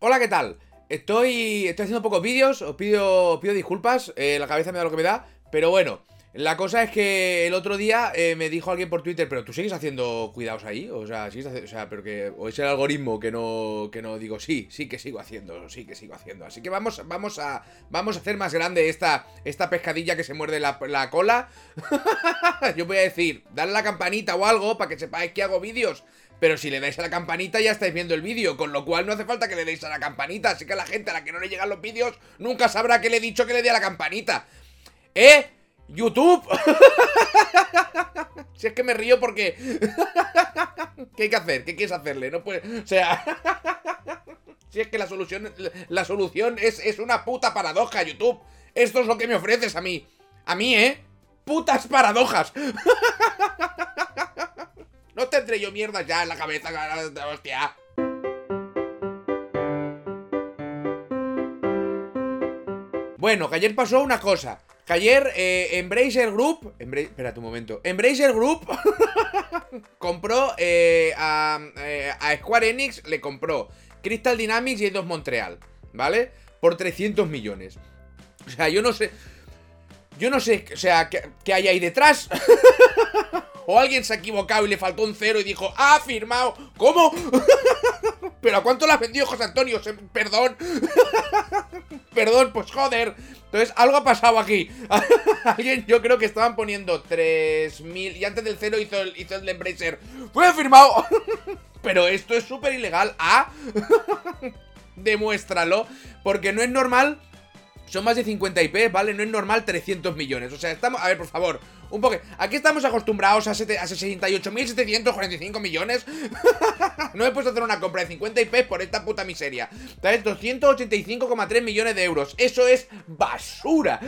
Hola, ¿qué tal? Estoy, estoy haciendo pocos vídeos, os pido, os pido disculpas, eh, la cabeza me da lo que me da, pero bueno, la cosa es que el otro día eh, me dijo alguien por Twitter, pero tú sigues haciendo cuidados ahí, o sea, sigues haciendo, o sea, pero que, o es el algoritmo que no, que no digo, sí, sí que sigo haciendo, sí que sigo haciendo, así que vamos, vamos a, vamos a hacer más grande esta, esta pescadilla que se muerde la, la cola, yo voy a decir, dale la campanita o algo para que sepáis que hago vídeos, pero si le dais a la campanita ya estáis viendo el vídeo, con lo cual no hace falta que le deis a la campanita, así que la gente a la que no le llegan los vídeos nunca sabrá que le he dicho que le dé a la campanita. ¿Eh? YouTube. si es que me río porque... ¿Qué hay que hacer? ¿Qué quieres hacerle? No puede... O sea... si es que la solución... La solución es, es una puta paradoja, YouTube. Esto es lo que me ofreces a mí. A mí, ¿eh? Putas paradojas. No tendré yo mierda ya en la cabeza, hostia. Bueno, que ayer pasó una cosa. Que ayer eh, Embracer Group. espérate un momento. Embracer Group compró eh, a, eh, a, Square Enix, le compró Crystal Dynamics y Eidos Montreal. ¿Vale? Por 300 millones. O sea, yo no sé. Yo no sé, o sea, ¿qué, qué hay ahí detrás? O alguien se ha equivocado y le faltó un cero y dijo, ¡ha firmado! ¿Cómo? ¿Pero a cuánto la ha vendido José Antonio? Perdón. Perdón, pues joder. Entonces, algo ha pasado aquí. Alguien, yo creo que estaban poniendo 3.000 y antes del cero hizo el, hizo el Embracer. ¡Fue firmado! Pero esto es súper ilegal. ¿Ah? Demuéstralo. Porque no es normal son más de 50 IP, ¿vale? No es normal 300 millones. O sea, estamos... A ver, por favor, un poco... Aquí estamos acostumbrados a, a 68.745 millones. no he puesto a hacer una compra de 50 IP por esta puta miseria. ¿Sabes? 285,3 millones de euros. Eso es basura.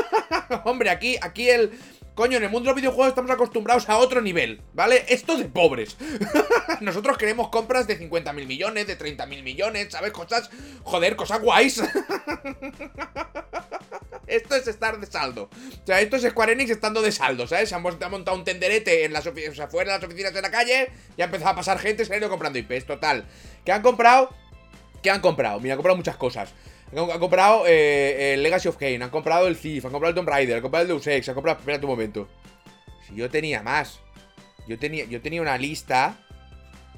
Hombre, aquí, aquí el... Coño, en el mundo de los videojuegos estamos acostumbrados a otro nivel, ¿vale? Esto de pobres. Nosotros queremos compras de 50.000 millones, de 30.000 millones, ¿sabes? Cosas, joder, cosas guays. esto es estar de saldo. O sea, esto es Square Enix estando de saldo, ¿sabes? Se ha montado un tenderete en las o sea, fuera de las oficinas de la calle, ya ha empezado a pasar gente, se ha ido comprando IPs, total. ¿Qué han comprado? ¿Qué han comprado? Mira, han comprado muchas cosas. Han comprado eh, el Legacy of Kane, han comprado el Thief, han comprado el Tomb Raider, han comprado el Deus Ex, han comprado... Espérate un momento. Si yo tenía más. Yo tenía, yo tenía una lista...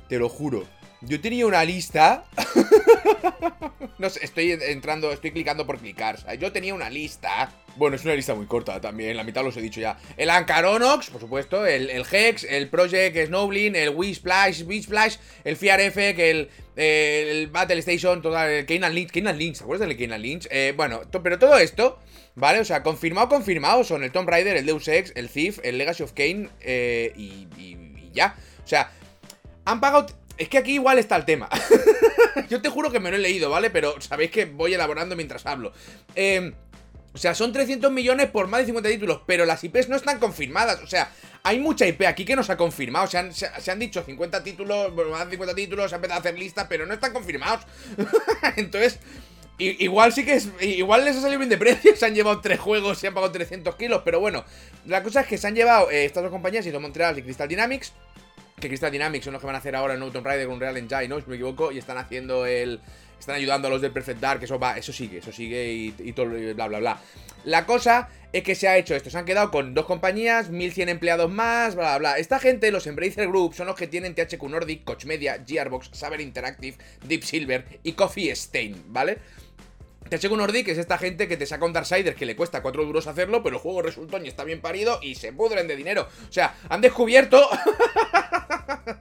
Te lo juro. Yo tenía una lista... no sé, estoy entrando, estoy clicando por clicar. yo tenía una lista... Bueno, es una lista muy corta también, la mitad los he dicho ya. El Ancaronox, por supuesto, el, Hex, el Project Snowblin, el Wii Splash, Wii Splash, el que el, el Battle Station, todo el Keynan Lynch, Keynan Lynch, ¿se acuerdas del Lynch? Eh, bueno, pero todo esto, ¿vale? O sea, confirmado, confirmado son el Tomb Raider, el Deus Ex, el Thief, el Legacy of Kane eh, y, y ya. O sea, han pagado... Es que aquí igual está el tema. Yo te juro que me lo he leído, ¿vale? Pero sabéis que voy elaborando mientras hablo. Eh... O sea, son 300 millones por más de 50 títulos, pero las IPs no están confirmadas. O sea, hay mucha IP aquí que no se ha confirmado. Se han, se, han dicho 50 títulos, más de 50 títulos, se ha empezado a hacer lista, pero no están confirmados. Entonces, igual sí que es. Igual les ha salido bien de precio. Se han llevado tres juegos y han pagado 300 kilos. Pero bueno, la cosa es que se han llevado eh, estas dos compañías, Ido Montreal y Crystal Dynamics. Que Crystal Dynamics son los que van a hacer ahora el Tomb Raider con Real Engine, ¿no? Si me equivoco. Y están haciendo el están ayudando a los del Perfect Dark, eso va, eso sigue, eso sigue y, todo, bla, bla, bla. La cosa es que se ha hecho esto, se han quedado con dos compañías, 1100 empleados más, bla, bla, bla. Esta gente, los Embracer Group, son los que tienen THQ Nordic, Coach Media, Gearbox, Saber Interactive, Deep Silver y Coffee Stain, ¿vale? Nordic es esta gente que te saca un Darksiders que le cuesta 4 duros hacerlo, pero el juego resultó y está bien parido y se pudren de dinero. O sea, han descubierto...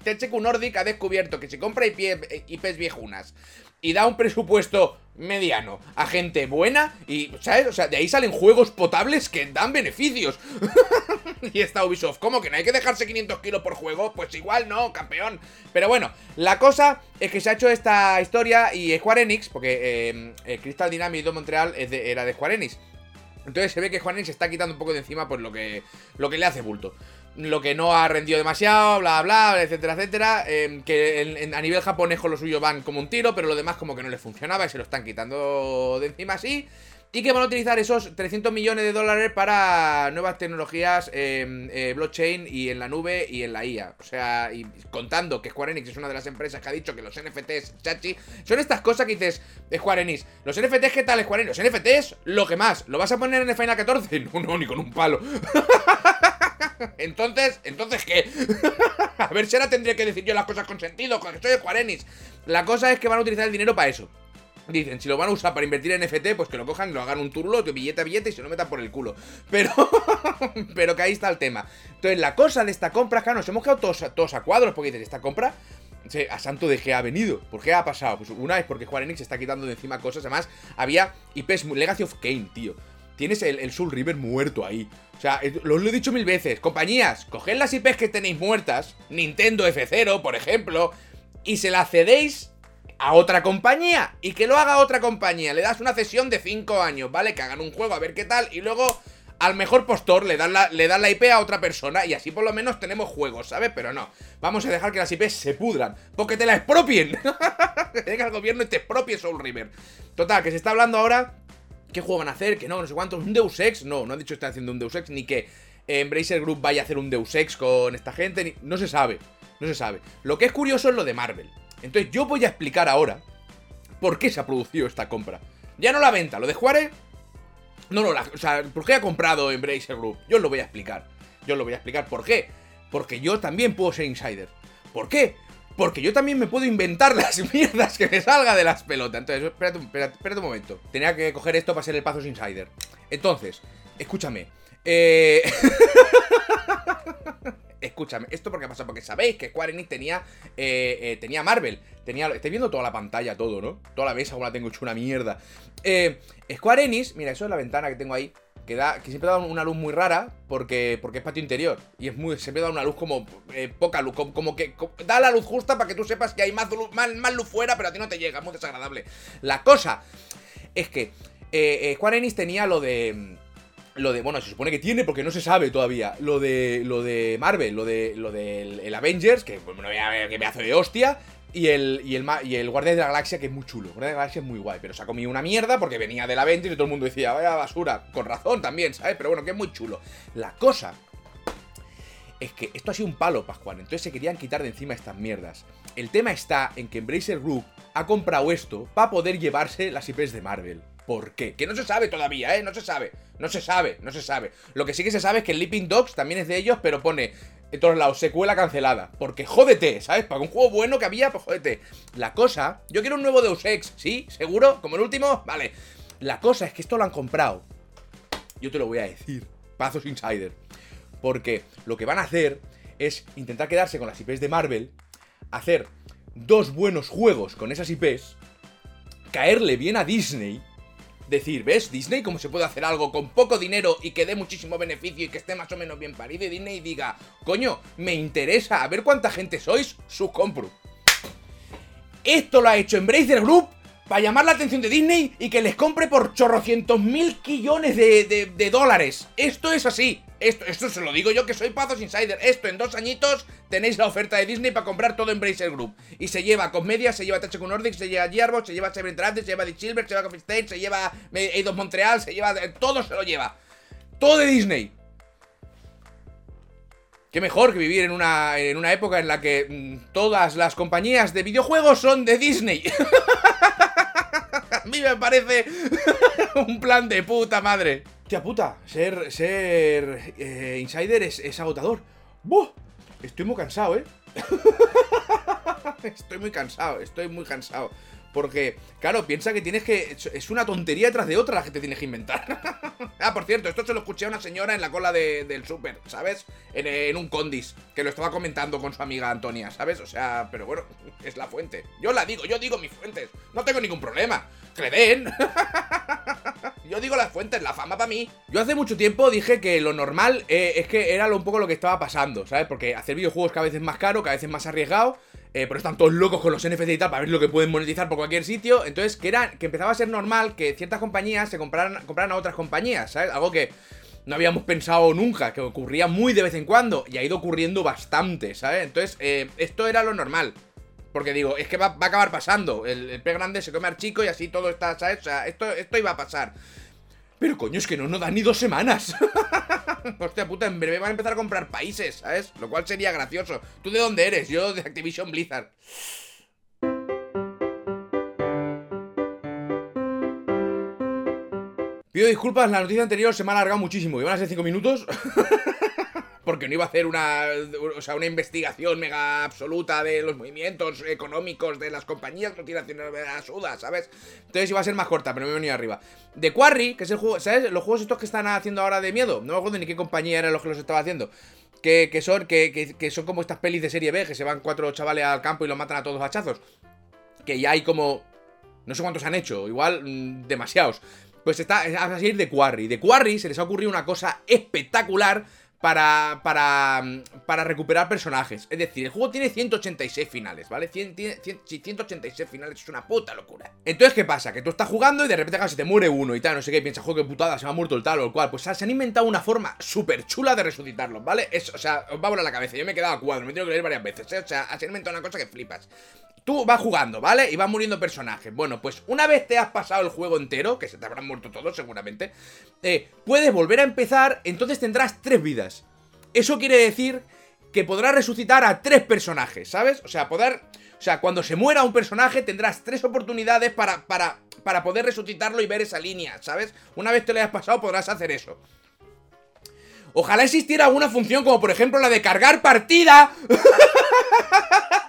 THQ Nordic ha descubierto que si compra IPs viejunas y da un presupuesto mediano a gente buena y, ¿sabes? O sea, de ahí salen juegos potables que dan beneficios. y está Ubisoft, ¿cómo que no hay que dejarse 500 kilos por juego? Pues igual no, campeón. Pero bueno, la cosa es que se ha hecho esta historia y Square Enix, porque eh, eh, Crystal Dynamics de Montreal era de Square Enix. Entonces se ve que Enix se está quitando un poco de encima pues lo que, lo que le hace bulto lo que no ha rendido demasiado, bla, bla, etcétera, etcétera. Em, que a nivel japonés con lo suyo van como un tiro, pero lo demás como que no les funcionaba y se lo están quitando de encima así. y que van a utilizar esos 300 millones de dólares para nuevas tecnologías eh, blockchain y en la nube y en la IA. O sea, y contando que Square Enix es una de las empresas que ha dicho que los NFTs, chachi, son estas cosas que dices, Square Enix, los NFTs, ¿qué tal Square Enix? Los NFTs, lo que más, ¿lo vas a poner en el Final 14? No, no, ni con un palo. entonces, ¿entonces qué? a ver si ahora tendría que decir yo las cosas con sentido, que soy Square Enix. La cosa es que van a utilizar el dinero para eso. Dicen, si lo van a usar para invertir en NFT, pues que lo cojan, lo hagan un turlo, billete a billete y se lo metan por el culo. Pero, pero que ahí está el tema. Entonces, la cosa de esta compra, claro, nos hemos quedado todos, a cuadros, porque dicen, esta compra, a santo de qué ha venido. ¿Por qué ha pasado? Pues una vez porque Square Enix está quitando de encima cosas, además, había IPs, Legacy of Kane, tío. Tienes el, Soul River muerto ahí. O sea, lo, lo he dicho mil veces. Compañías, coged las IPs que tenéis muertas, Nintendo F0, por ejemplo, y se las cedéis a otra compañía y que lo haga otra compañía. Le das una cesión de 5 años, ¿vale? Que hagan un juego a ver qué tal y luego al mejor postor le dan, la, le dan la IP a otra persona y así por lo menos tenemos juegos, ¿sabes? Pero no, vamos a dejar que las IPs se pudran, porque te la expropien. que venga el gobierno y te expropie Soul River. Total, que se está hablando ahora qué juego van a hacer, que no, no sé cuánto, un Deus Ex, no, no han dicho que están haciendo un Deus Ex, ni que Embracer Group vaya a hacer un Deus Ex con esta gente, no se sabe, no se sabe. Lo que es curioso es lo de Marvel. Entonces yo voy a explicar ahora por qué se ha producido esta compra. Ya no la venta, lo de Juárez... No, no, o sea, ¿por qué ha comprado Embracer Group? Yo os lo voy a explicar. Yo os lo voy a explicar. ¿Por qué? Porque yo también puedo ser insider. ¿Por qué? Porque yo también me puedo inventar las mierdas que me salga de las pelotas. Entonces, espérate, espérate, un momento. Tenía que coger esto para ser el Pazos Insider. Entonces, escúchame. Eh... escúchame, esto porque pasa, porque sabéis que Square Enix tenía, eh, eh, tenía Marvel, tenía, viendo toda la pantalla, todo, ¿no? Toda la mesa como la tengo hecho una mierda. Eh, Square Enix, mira, eso es la ventana que tengo ahí, que, da, que siempre da una luz muy rara, porque, porque es patio interior, y es muy, siempre da una luz como, poca luz, como, que, da la luz justa para que tú sepas que hay más luz, más, luz fuera, pero a ti no te llega, es muy desagradable. La cosa es que Square Enix tenía lo de lo de, bueno, se supone que tiene porque no se sabe todavía, lo de lo de Marvel, lo de lo del el Avengers, que ver qué hace de hostia, y el, y el, Guardia de la Galaxia, que es muy chulo. Guardia de la Galaxia es muy guay, pero se ha comido una mierda porque venía del Avengers y todo el mundo decía, vaya basura. Con razón también, ¿sabes? Pero bueno, que es muy chulo. La cosa es que esto ha sido un palo, Pascual. Entonces se querían quitar de encima estas mierdas. El tema está en que Embracer Group ha comprado esto para poder llevarse las IPs de Marvel por qué. Que no se sabe todavía, ¿eh? No se sabe. No se sabe, no se sabe. Lo que sí que se sabe es que el Leaping Dogs también es de ellos, pero pone en todos lados, secuela cancelada. Porque jódete, ¿sabes? Para un juego bueno que había, pues jódete. La cosa, yo quiero un nuevo Deus Ex, ¿sí? ¿Seguro? ¿Como el último? Vale. La cosa es que esto lo han comprado. Yo te lo voy a decir. Pazos Insider. Porque lo que van a hacer es intentar quedarse con las IPs de Marvel, hacer dos buenos juegos con esas IPs, caerle bien a Disney decir, ¿ves? Disney, cómo se puede hacer algo con poco dinero y que dé muchísimo beneficio y que esté más o menos bien parido. Y Disney diga, coño, me interesa, a ver cuánta gente sois, su compro. Esto lo ha hecho Embracer Group para llamar la atención de Disney y que les compre por chorrocientos mil quillones de, de dólares. Esto es así. Esto, esto se lo digo yo que soy Pazos Insider. Esto en dos añitos tenéis la oferta de Disney para comprar todo Embracer Group. Y se lleva Comedia, se lleva THQ Nordic, se lleva Gearbox, se lleva Seven se lleva The Silver, se lleva Coffee State, se lleva Eidos Montreal, se lleva. Todo se lo lleva. Todo de Disney. Qué mejor que vivir en una, en una época en la que mm, todas las compañías de videojuegos son de Disney. A mí me parece un plan de puta madre. Tía puta, ser, ser eh, insider es, agotador. ¡Buh! Estoy muy cansado, ¿eh? estoy muy cansado, estoy muy cansado. Porque, claro, piensa que tienes que. Es una tontería tras de otra la que te tienes que inventar. ah, por cierto, esto se lo escuché a una señora en la cola del súper, ¿sabes? En, en, un condis, que lo estaba comentando con su amiga Antonia, ¿sabes? O sea, pero bueno, es la fuente. Yo la digo, yo digo mis fuentes. No tengo ningún problema. Que le den. Yo digo las fuentes, la fama para mí. Yo hace mucho tiempo dije que lo normal eh, es que era un poco lo que estaba pasando, ¿sabes? Porque hacer videojuegos cada vez es más caro, cada vez es más arriesgado. Eh, pero están todos locos con los NFT y tal para ver lo que pueden monetizar por cualquier sitio. Entonces, que, era, que empezaba a ser normal que ciertas compañías se compraran, compraran a otras compañías, ¿sabes? Algo que no habíamos pensado nunca, que ocurría muy de vez en cuando y ha ido ocurriendo bastante, ¿sabes? Entonces, eh, esto era lo normal. Porque digo, es que va, a acabar pasando. El, el, pez grande se come al chico y así todo está, ¿sabes? O sea, esto, esto iba a pasar. Pero coño, es que no nos dan ni dos semanas. Hostia puta, en breve van a empezar a comprar países, ¿sabes? Lo cual sería gracioso. ¿Tú de dónde eres? Yo de Activision Blizzard. Pido disculpas, la noticia anterior se me ha alargado muchísimo. Iban a ser 5 minutos. porque no iba a hacer una, o sea, una investigación mega absoluta de los movimientos económicos de las compañías multinacionales de la suda, ¿sabes? Entonces iba a ser más corta, pero me he venido arriba. The Quarry, que es el juego, ¿sabes? Los juegos estos que están haciendo ahora de miedo, no me acuerdo ni qué compañía eran los que los estaba haciendo. Que, son, que, que, son como estas pelis de serie B, que se van cuatro chavales al campo y los matan a todos hachazos. Que ya hay como... No sé cuántos han hecho, igual mm, demasiados. Pues está a seguir de Quarry. De Quarry se les ha ocurrido una cosa espectacular para, para, para recuperar personajes. Es decir, el juego tiene 186 finales, ¿vale? 186 finales es una puta locura. Entonces, ¿qué pasa? Que tú estás jugando y de repente casi te muere uno y tal, no sé qué, y piensas, joder, qué putada, se me ha muerto el tal o el cual. Pues se han inventado una forma súper chula de resucitarlos, ¿vale? o sea, os va a volar la cabeza. Yo me he quedado a cuadro, me tengo que leer varias veces, ¿eh? O sea, se han inventado una cosa que flipas. Tú vas jugando, ¿vale? Y van muriendo personajes. Bueno, pues una vez te has pasado el juego entero, que se te habrán muerto todos seguramente, eh, puedes volver a empezar, entonces tendrás tres vidas. Eso quiere decir que podrás resucitar a tres personajes, ¿sabes? O sea, poder... O sea, cuando se muera un personaje tendrás tres oportunidades para, para, para poder resucitarlo y ver esa línea, ¿sabes? Una vez te lo hayas pasado podrás hacer eso. Ojalá existiera alguna función como por ejemplo la de cargar partida.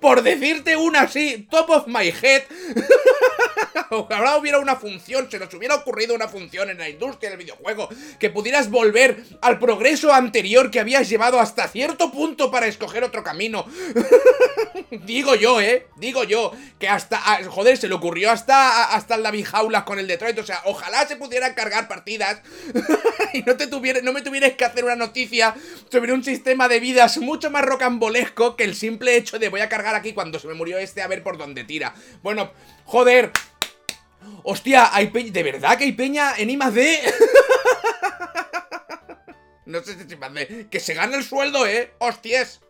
por, decirte una así, top of my head. Ojalá hubiera una función, se nos hubiera ocurrido una función en la industria del videojuego, que pudieras volver al progreso anterior que habías llevado hasta cierto punto para escoger otro camino. Digo yo, ¿eh? Digo yo, que hasta, ah, joder, se le ocurrió hasta, hasta el David Jaulas con el Detroit, o sea, ojalá se pudieran cargar partidas y no, te tuviera, no me tuvieras que hacer una noticia sobre un sistema de vidas mucho más rocambolesco que el simple hecho voy a cargar aquí cuando se me murió este a ver por dónde tira. Bueno, joder, Hostia, hay peña. ¿De verdad que hay peña en I D? no sé si es I Que se gana el sueldo, ¿eh? ¡Hostias!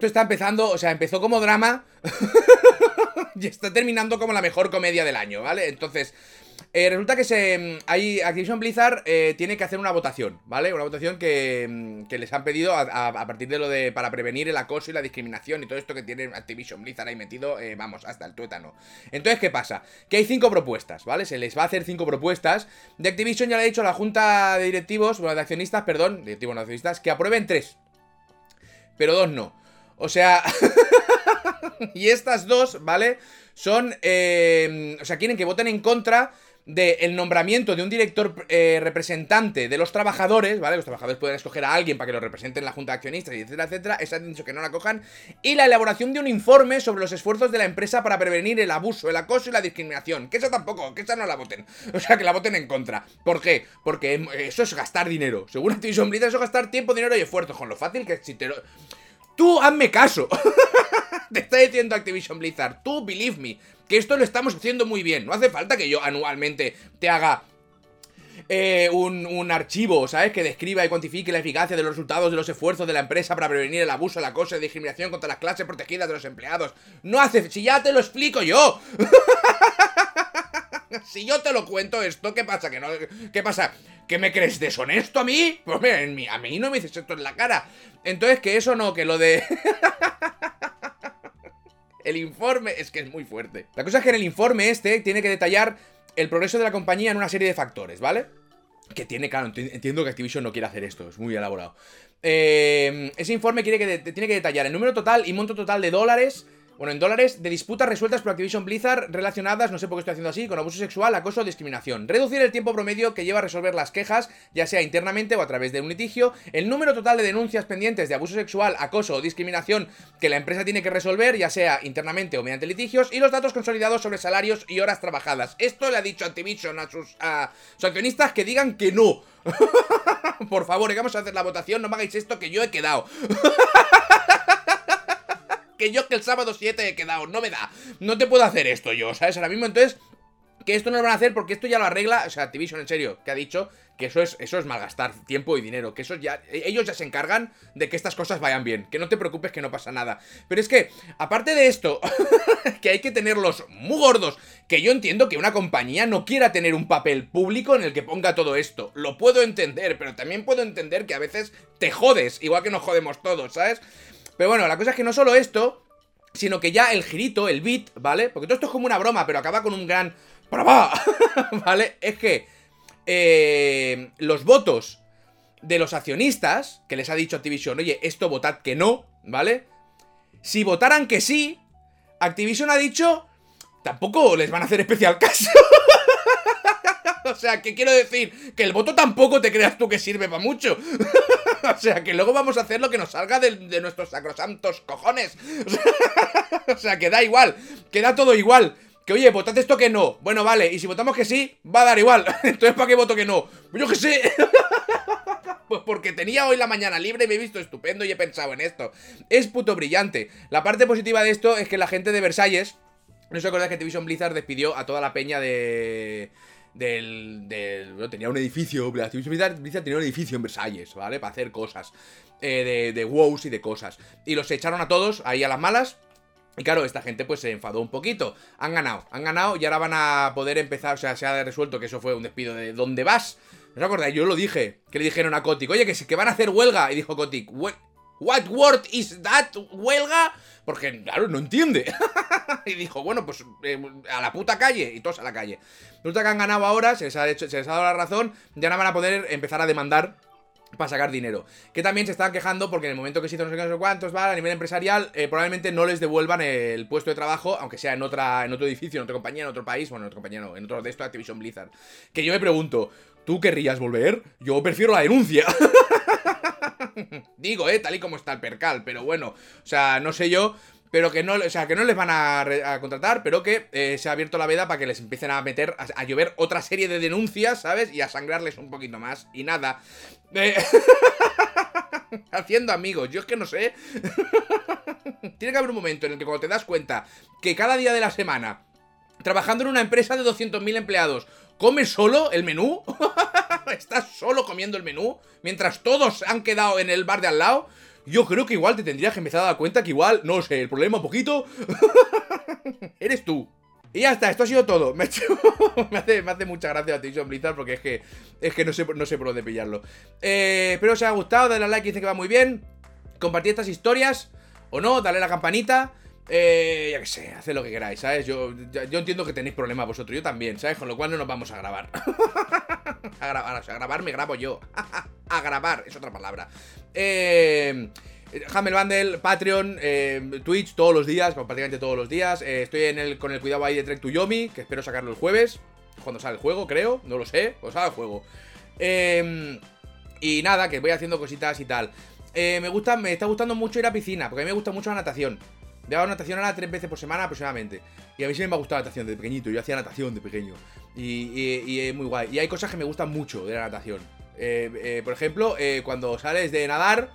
Esto está empezando, o sea, empezó como drama y está terminando como la mejor comedia del año, ¿vale? Entonces, eh, resulta que se, mm, hay, Activision Blizzard eh, tiene que hacer una votación, ¿vale? Una votación que, mm, que les han pedido a, partir de lo de para prevenir el acoso y la discriminación y todo esto que tiene Activision Blizzard ahí metido, eh, vamos, hasta el tuétano. Entonces, ¿qué pasa? Que hay cinco propuestas, ¿vale? Se les va a hacer cinco propuestas. De Activision ya le ha dicho a la junta de directivos, bueno, de accionistas, perdón, directivos no accionistas, que aprueben tres. Pero dos no. O sea... y estas dos, ¿vale? Son... o sea, quieren que voten en contra del nombramiento de un director eh, representante de los trabajadores, ¿vale? Los trabajadores pueden escoger a alguien para que lo represente en la junta de accionistas, etcétera, etcétera. Esa han dicho que no la cojan. Y la elaboración de un informe sobre los esfuerzos de la empresa para prevenir el abuso, el acoso y la discriminación. Que esa tampoco, que esa no la voten. O sea, que la voten en contra. ¿Por qué? Porque eso es gastar dinero. Según Activision Blizzard, eso es gastar tiempo, dinero y esfuerzo. Con lo fácil que si. Tú hazme caso. te está diciendo Activision Blizzard. Tú, believe me que esto lo estamos haciendo muy bien. No hace falta que yo anualmente te haga eh, un, archivo, ¿sabes? Que describa y cuantifique la eficacia de los resultados de los esfuerzos de la empresa para prevenir el abuso, la acoso y discriminación contra las clases protegidas de los empleados. No hace... Si ya te lo explico yo. si yo te lo cuento esto, ¿qué pasa? ¿Que no, ¿Qué pasa? ¿Que me crees deshonesto a mí? Pues mira, a mí no me dices esto en la cara. Entonces, que eso no, que lo de... El informe es que es muy fuerte. La cosa es que en el informe este tiene que detallar el progreso de la compañía en una serie de factores, ¿vale? Que tiene, claro, entiendo que Activision no quiere hacer esto, es muy elaborado. Eh, ese informe tiene que detallar el número total y monto total de dólares bueno, en dólares, de disputas resueltas por Activision Blizzard relacionadas, no sé por qué estoy haciendo así, con abuso sexual, acoso o discriminación. Reducir el tiempo promedio que lleva a resolver las quejas, ya sea internamente o a través de un litigio. El número total de denuncias pendientes de abuso sexual, acoso o discriminación que la empresa tiene que resolver, ya sea internamente o mediante litigios. Y los datos consolidados sobre salarios y horas trabajadas. Esto le ha dicho Activision a sus, a accionistas que digan que no. por favor, vamos a hacer la votación, no me hagáis esto que yo he quedado. que yo que el sábado 7 he quedado, no me da. No te puedo hacer esto yo, ¿sabes? Ahora mismo entonces... que esto no lo van a hacer porque esto ya lo arregla, o sea, Activision en serio, que ha dicho que eso es, eso es malgastar tiempo y dinero, que eso ya, ellos ya se encargan de que estas cosas vayan bien, que no te preocupes que no pasa nada. Pero es que, aparte de esto, que hay que tenerlos muy gordos, que yo entiendo que una compañía no quiera tener un papel público en el que ponga todo esto, lo puedo entender, pero también puedo entender que a veces te jodes, igual que nos jodemos todos, ¿sabes? Pero bueno, la cosa es que no solo esto, sino que ya el girito, el beat, ¿vale? Porque todo esto es como una broma, pero acaba con un gran... ¿Vale? Es que eh, los votos de los accionistas, que les ha dicho Activision, oye, esto votad que no, ¿vale? Si votaran que sí, Activision ha dicho, tampoco les van a hacer especial caso. o sea, ¿qué quiero decir? Que el voto tampoco te creas tú que sirve para mucho. o sea, que luego vamos a hacer lo que nos salga de, de nuestros sacrosantos cojones. o sea, que da igual, que da todo igual. Que oye, votad esto que no. Bueno, vale, y si votamos que sí, va a dar igual. Entonces, ¿para qué voto que no? Yo que sé. Pues porque tenía hoy la mañana libre y me he visto estupendo y he pensado en esto. Es puto brillante. La parte positiva de esto es que la gente de Versalles. No os acordáis que Activision Blizzard despidió a toda la peña de. Del. del tenía un edificio. Blizzard, tenía un edificio en Versalles, ¿vale? Para hacer cosas. Eh, de, de WoWs y de cosas. Y los echaron a todos ahí a las malas. Y claro, esta gente pues se enfadó un poquito. Han ganado, han ganado y ahora van a poder empezar, o sea, se ha resuelto que eso fue un despido de ¿dónde vas? ¿No os acordáis? Yo lo dije, que le dijeron a Kotick, oye, que, que van a hacer huelga. Y dijo Kotick, ¿What word is that? ¿Huelga? Porque, claro, no entiende. y dijo, bueno, pues eh, a la puta calle. Y todos a la calle. Resulta que han ganado ahora, se les ha, hecho, se les ha dado la razón. Y ahora van a poder empezar a demandar para sacar dinero. Que también se estaban quejando porque en el momento que se hizo no sé qué, no sé cuántos, ¿vale? A nivel empresarial, eh, probablemente no les devuelvan el puesto de trabajo, aunque sea en otra en otro edificio, en otra compañía, en otro país, bueno, en otra compañía no, en otro de esto, Activision Blizzard. Que yo me pregunto, ¿tú querrías volver? Yo prefiero la denuncia. Digo, eh, tal y como está el percal, pero bueno, o sea, no sé yo, pero que no, o sea, que no les van a, contratar, pero que eh, se ha abierto la veda para que les empiecen a meter, a, llover otra serie de denuncias, ¿sabes? Y a sangrarles un poquito más. Y nada. Eh, haciendo amigos, yo es que no sé. Tiene que haber un momento en el que cuando te das cuenta que cada día de la semana, trabajando en una empresa de 200.000 empleados, comes solo el menú. Estás solo comiendo el menú, mientras todos han quedado en el bar de al lado. Yo creo que igual te tendrías que empezar a dar cuenta que igual, no sé, el problema un poquito eres tú. Y ya está, esto ha sido todo. Me, hace, me hace, mucha gracia Activision Blizzard porque es que, es que no, sé, no sé por dónde pillarlo. Eh, espero os haya gustado, dale a like, dice que va muy bien. Compartid estas historias o no, dale a la campanita. Eh, ya que sé, haced lo que queráis, ¿sabes? Yo, yo entiendo que tenéis problemas vosotros, yo también, ¿sabes? Con lo cual no nos vamos a grabar. a grabar, o a grabar me grabo yo. a grabar, es otra palabra. Eh... Hammer Bundle, Patreon, eh, Twitch todos los días, prácticamente todos los días. Eh, estoy en el, con el cuidado ahí de Trek to Yomi, que espero sacarlo el jueves. Cuando sale el juego, creo. No lo sé. Cuando sale el juego. Em, y nada, que voy haciendo cositas y tal. Eh, me gusta, me está gustando mucho ir a piscina, porque a mí me gusta mucho la natación. Yo hago natación ahora tres veces por semana aproximadamente. Y a mí sí me ha gustado la natación de pequeñito. Yo hacía natación de pequeño. Y, es muy guay. Y hay cosas que me gustan mucho de la natación. por ejemplo, cuando sales de nadar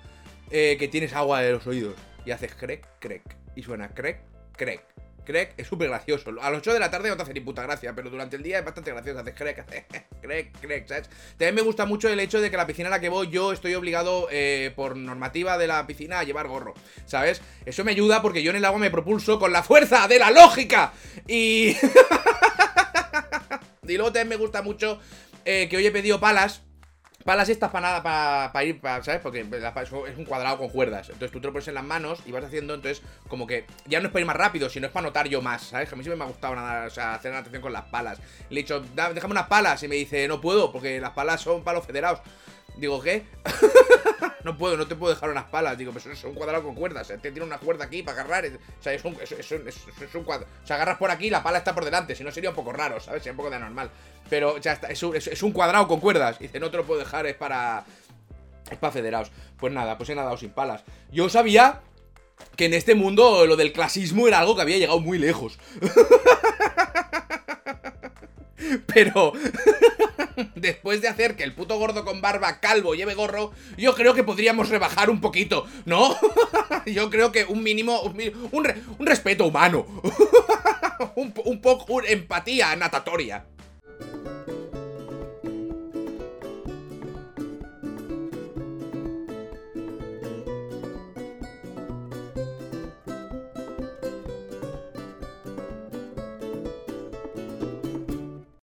eh, que tienes agua de los oídos. Y haces crec, crec. Y suena crec, crec. Crec es súper gracioso. A las 8 de la tarde no te hace ni puta gracia, pero durante el día es bastante gracioso. Haces haces crec, crec, ¿sabes? También me gusta mucho el hecho de que la piscina a la que voy yo estoy obligado eh, por normativa de la piscina a llevar gorro, ¿sabes? Eso me ayuda porque yo en el agua me propulso con la fuerza de la lógica. Y... y luego también me gusta mucho eh, que hoy he pedido palas palas estas para nada, para, ir, ¿sabes? Porque es un cuadrado con cuerdas. Entonces tú te lo pones en las manos y vas haciendo, entonces, como que ya no es para ir más rápido, sino es para notar yo más, ¿sabes? a mí siempre me ha gustado nada, o sea, hacer natación con las palas. Le he dicho, déjame unas palas. Y me dice, no puedo, porque las palas son palos federados. Digo, ¿qué? no puedo, no te puedo dejar unas palas. Digo, pues es un cuadrado con cuerdas. Te tiene una cuerda aquí para agarrar. O sea, es un, es, un cuadrado. O sea, agarras por aquí la pala está por delante. Si no, sería un poco raro, ¿sabes? Sería un poco de anormal. Pero ya está, es un, es, un cuadrado con cuerdas. dice, no te lo puedo dejar, es para. Es para federados. Pues nada, pues he nadado sin palas. Yo sabía que en este mundo lo del clasismo era algo que había llegado muy lejos. Pero después de hacer que el puto gordo con barba calvo lleve gorro, yo creo que podríamos rebajar un poquito, ¿no? yo creo que un mínimo, un, respeto humano. un, un poco, empatía natatoria.